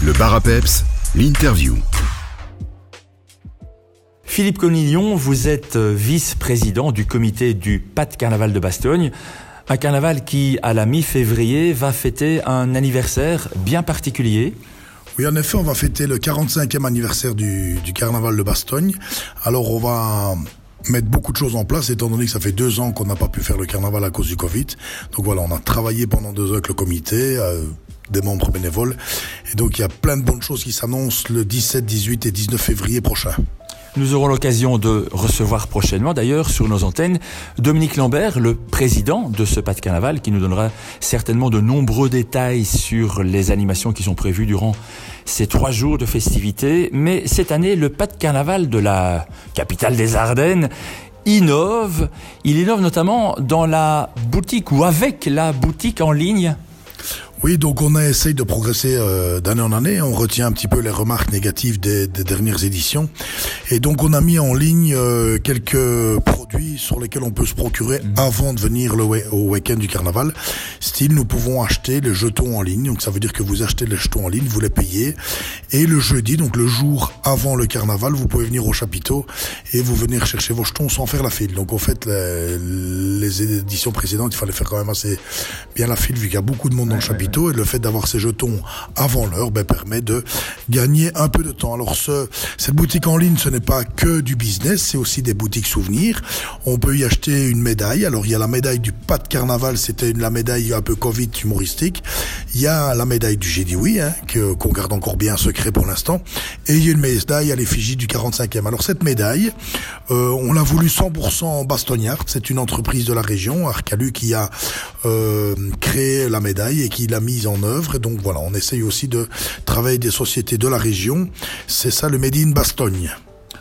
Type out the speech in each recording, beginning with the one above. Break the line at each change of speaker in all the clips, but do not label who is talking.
Le bar à peps, l'interview.
Philippe Conillon, vous êtes euh, vice-président du comité du Pas de Carnaval de Bastogne. Un carnaval qui, à la mi-février, va fêter un anniversaire bien particulier.
Oui, en effet, on va fêter le 45e anniversaire du, du carnaval de Bastogne. Alors, on va mettre beaucoup de choses en place, étant donné que ça fait deux ans qu'on n'a pas pu faire le carnaval à cause du Covid. Donc voilà, on a travaillé pendant deux ans avec le comité, euh, des membres bénévoles. Et donc, il y a plein de bonnes choses qui s'annoncent le 17, 18 et 19 février prochain.
Nous aurons l'occasion de recevoir prochainement, d'ailleurs, sur nos antennes, Dominique Lambert, le président de ce pas de carnaval, qui nous donnera certainement de nombreux détails sur les animations qui sont prévues durant ces trois jours de festivités. Mais cette année, le pas de carnaval de la capitale des Ardennes innove. Il innove notamment dans la boutique ou avec la boutique en ligne
oui, donc on essaye de progresser euh, d'année en année. On retient un petit peu les remarques négatives des, des dernières éditions. Et donc on a mis en ligne euh, quelques produits sur lesquels on peut se procurer mhm. avant de venir le au week-end du carnaval. Style, nous pouvons acheter les jetons en ligne. Donc ça veut dire que vous achetez les jetons en ligne, vous les payez. Et le jeudi, donc le jour avant le carnaval, vous pouvez venir au chapiteau et vous venir chercher vos jetons sans faire la file. Donc en fait, les, les éditions précédentes, il fallait faire quand même assez bien la file vu qu'il y a beaucoup de monde dans le chapiteau et le fait d'avoir ces jetons avant l'heure ben, permet de gagner un peu de temps. Alors ce, cette boutique en ligne, ce n'est pas que du business, c'est aussi des boutiques souvenirs. On peut y acheter une médaille. Alors il y a la médaille du pas de carnaval, c'était la médaille un peu Covid humoristique. Il y a la médaille du dit oui, hein, qu'on garde encore bien secret pour l'instant. Et il y a une médaille à l'effigie du 45e. Alors cette médaille, euh, on l'a voulu 100% en bastognard. C'est une entreprise de la région, Arcalu, qui a euh, créé la médaille et qui l'a mise en œuvre. Et donc voilà, on essaye aussi de travailler des sociétés de la région. C'est ça le Made Bastogne.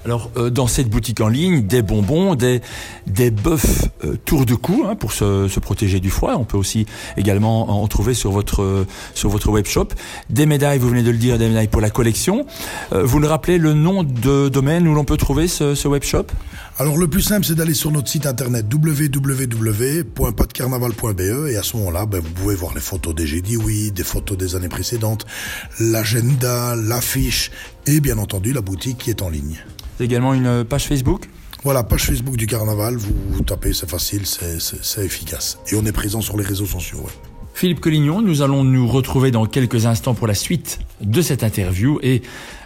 Alors, euh, dans cette boutique en ligne, des bonbons, des, des bœufs euh, tour de cou hein, pour se, se, protéger du froid. On peut aussi également en trouver sur votre, sur votre web shop. Des médailles, vous venez de le dire, des médailles pour la collection. Euh, vous le rappelez, le nom de domaine où l'on peut trouver ce, ce web shop?
Alors, le plus simple, c'est d'aller sur notre site internet www.podcarnaval.be et à ce moment-là, ben, vous pouvez voir les photos des dit oui, des photos des années précédentes, l'agenda, l'affiche et bien entendu la boutique qui est en ligne
également une page Facebook
voilà, page Facebook du carnaval, vous, vous tapez, c'est facile, c'est efficace. Et on est présent sur les réseaux sociaux. Ouais.
Philippe Collignon, nous allons nous retrouver dans quelques instants pour la suite de cette interview et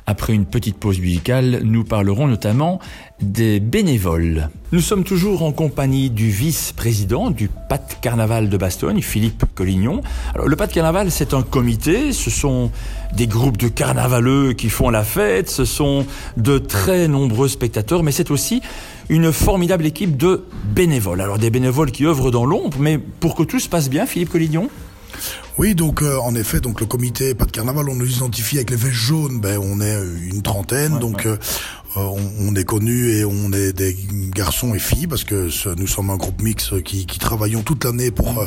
après une petite pause musicale, nous parlerons notamment des bénévoles. Nous sommes toujours en compagnie du vice-président du Pas de Carnaval de Bastogne, Philippe Collignon. Alors, le Pas de Carnaval, c'est un comité, ce sont des groupes de carnavaleux qui font la fête, ce sont de très nombreux spectateurs, mais c'est aussi une formidable équipe de bénévoles. Alors, des bénévoles qui œuvrent dans l'ombre, mais pour que tout se passe bien, Philippe Collignon
oui, donc euh, en effet, donc le comité pas de carnaval, on nous identifie avec les vestes jaunes, ben on est une trentaine, donc euh, euh, on, on, est connu et on est des garçons et filles parce que nous sommes un groupe mix qui, qui travaillons toute l'année pour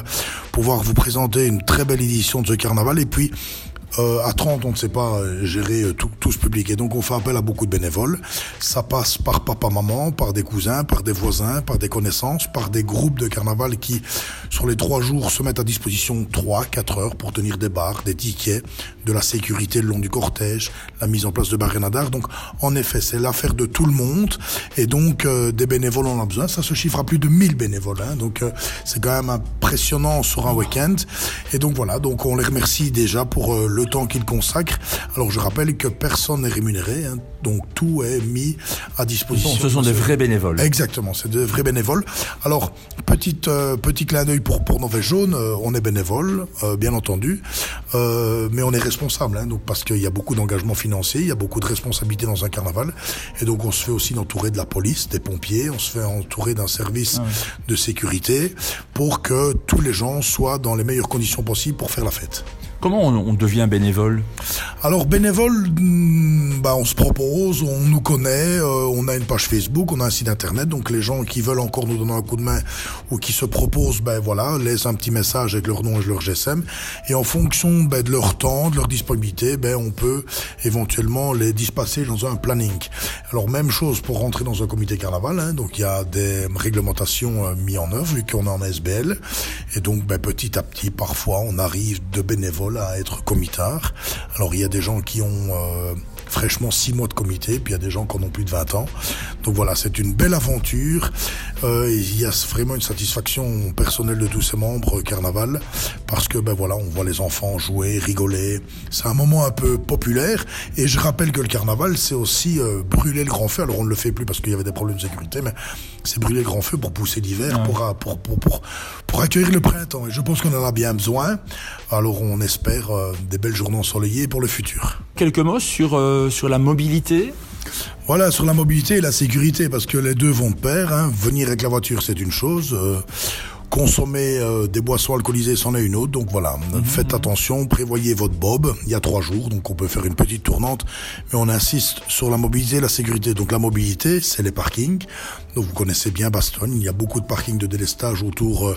pouvoir vous présenter une très belle édition de ce carnaval. Et puis euh, à 30, on ne sait pas euh, gérer euh, tout, tout, ce public. Et donc, on fait appel à beaucoup de bénévoles. Ça passe par papa-maman, par des cousins, par des voisins, par des connaissances, par des groupes de carnaval qui, sur les trois jours, se mettent à disposition 3, 4 heures pour tenir des bars, des tickets, de la sécurité le long du cortège, la mise en place de barénadars. Donc, en effet, c'est l'affaire de tout le monde. Et donc, des bénévoles, on en a besoin. Ça se chiffre à plus de 1000 bénévoles. Hein. Donc, c'est quand même impressionnant sur un week-end. Et donc, voilà. Donc, on les remercie déjà pour le temps qu'il consacre. Alors je rappelle que personne n'est rémunéré, hein, donc tout est mis à disposition.
ce sont des vrais bénévoles.
Exactement, c'est des vrais bénévoles. Alors petite euh, petit clin d'œil pour pour Nouvelle Jaune, euh, on est bénévole, euh, bien entendu, euh, mais on est responsable, hein, donc parce qu'il y a beaucoup d'engagement financier, il y a beaucoup de responsabilités dans un carnaval, et donc on se fait aussi entourer de la police, des pompiers, on se fait entourer d'un service ah de sécurité pour que tous les gens soient dans les meilleures conditions possibles pour faire la fête.
Comment on, devient bénévole?
Alors bénévole, hmm, bah, on se propose, on nous connaît, euh, on a une page Facebook, on a un site internet, donc les gens qui veulent encore nous donner un coup de main ou qui se proposent, ben voilà, laissent un petit message avec leur nom et leur GSM, et en fonction ben, de leur temps, de leur disponibilité, ben on peut éventuellement les dispenser dans un planning. Alors même chose pour rentrer dans un comité carnaval, hein, donc il y a des réglementations euh, mises en œuvre vu qu'on est en SBL, et donc ben, petit à petit, parfois, on arrive de bénévoles à être comitards. Alors il y a des gens qui ont euh, fraîchement six mois de comité, puis il y a des gens qui en ont plus de 20 ans. Donc voilà, c'est une belle aventure. Euh, il y a vraiment une satisfaction personnelle de tous ces membres euh, carnaval, parce que ben voilà, on voit les enfants jouer, rigoler. C'est un moment un peu populaire. Et je rappelle que le carnaval, c'est aussi euh, brûler le grand feu. Alors on ne le fait plus parce qu'il y avait des problèmes de sécurité, mais c'est brûler le grand feu pour pousser l'hiver, pour, pour, pour, pour, pour accueillir le printemps. Et je pense qu'on en a bien besoin. Alors on espère des belles journées ensoleillées pour le futur.
Quelques mots sur, sur la mobilité
voilà, sur la mobilité et la sécurité, parce que les deux vont pair. Hein. Venir avec la voiture, c'est une chose. Euh, consommer euh, des boissons alcoolisées, c'en est une autre. Donc voilà, mhm. faites attention, prévoyez votre bob. Il y a trois jours, donc on peut faire une petite tournante. Mais on insiste sur la mobilité et la sécurité. Donc la mobilité, c'est les parkings. Donc vous connaissez bien Bastogne. Il y a beaucoup de parkings de délestage autour... Euh,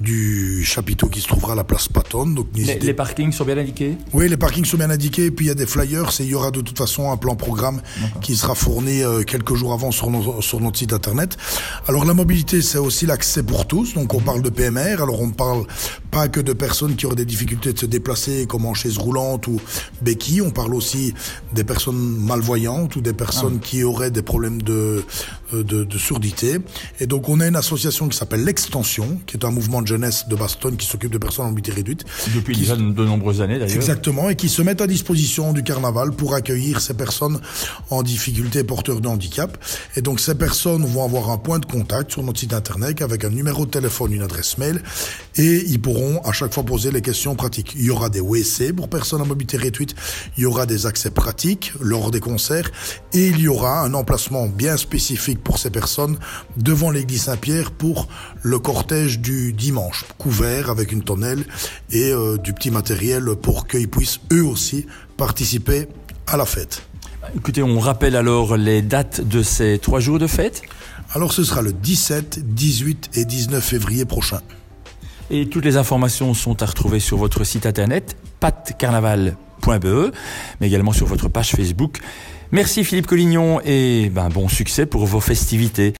du chapiteau qui se trouvera à la place Patton. Donc
les, les, parkings sont bien indiqués?
Oui, les parkings sont bien indiqués. Et puis il y a des flyers et il y aura de toute façon un plan programme qui sera fourni euh, quelques jours avant sur, sur notre site internet. Alors la mobilité, c'est aussi l'accès pour tous. Donc on parle de PMR. Alors on ne parle pas que de personnes qui auraient des difficultés de se déplacer comme en chaise roulante ou béquille. On parle aussi des personnes malvoyantes ou des personnes ah qui auraient des problèmes de, euh, de, de surdité. Et donc on a une association qui s'appelle l'Extension, qui est un mouvement jeunesse de Bastogne qui s'occupe de personnes en mobilité réduite.
Depuis déjà de nombreuses années d'ailleurs.
Exactement, et qui se mettent à disposition du carnaval pour accueillir ces personnes en difficulté porteurs de handicap. Et donc ces personnes vont avoir un point de contact sur notre site internet avec un numéro de téléphone, une adresse mail, et ils pourront à chaque fois poser les questions pratiques. Il y aura des WC pour personnes en mobilité réduite, il y aura des accès pratiques lors des concerts, et il y aura un emplacement bien spécifique pour ces personnes devant l'église Saint-Pierre pour le cortège du dimanche couvert avec une tonnelle et euh, du petit matériel pour qu'ils puissent eux aussi participer à la fête.
Écoutez, on rappelle alors les dates de ces trois jours de fête
Alors ce sera le 17, 18 et 19 février prochain.
Et toutes les informations sont à retrouver sur votre site internet patcarnaval.be, mais également sur votre page Facebook. Merci Philippe Collignon et ben, bon succès pour vos festivités.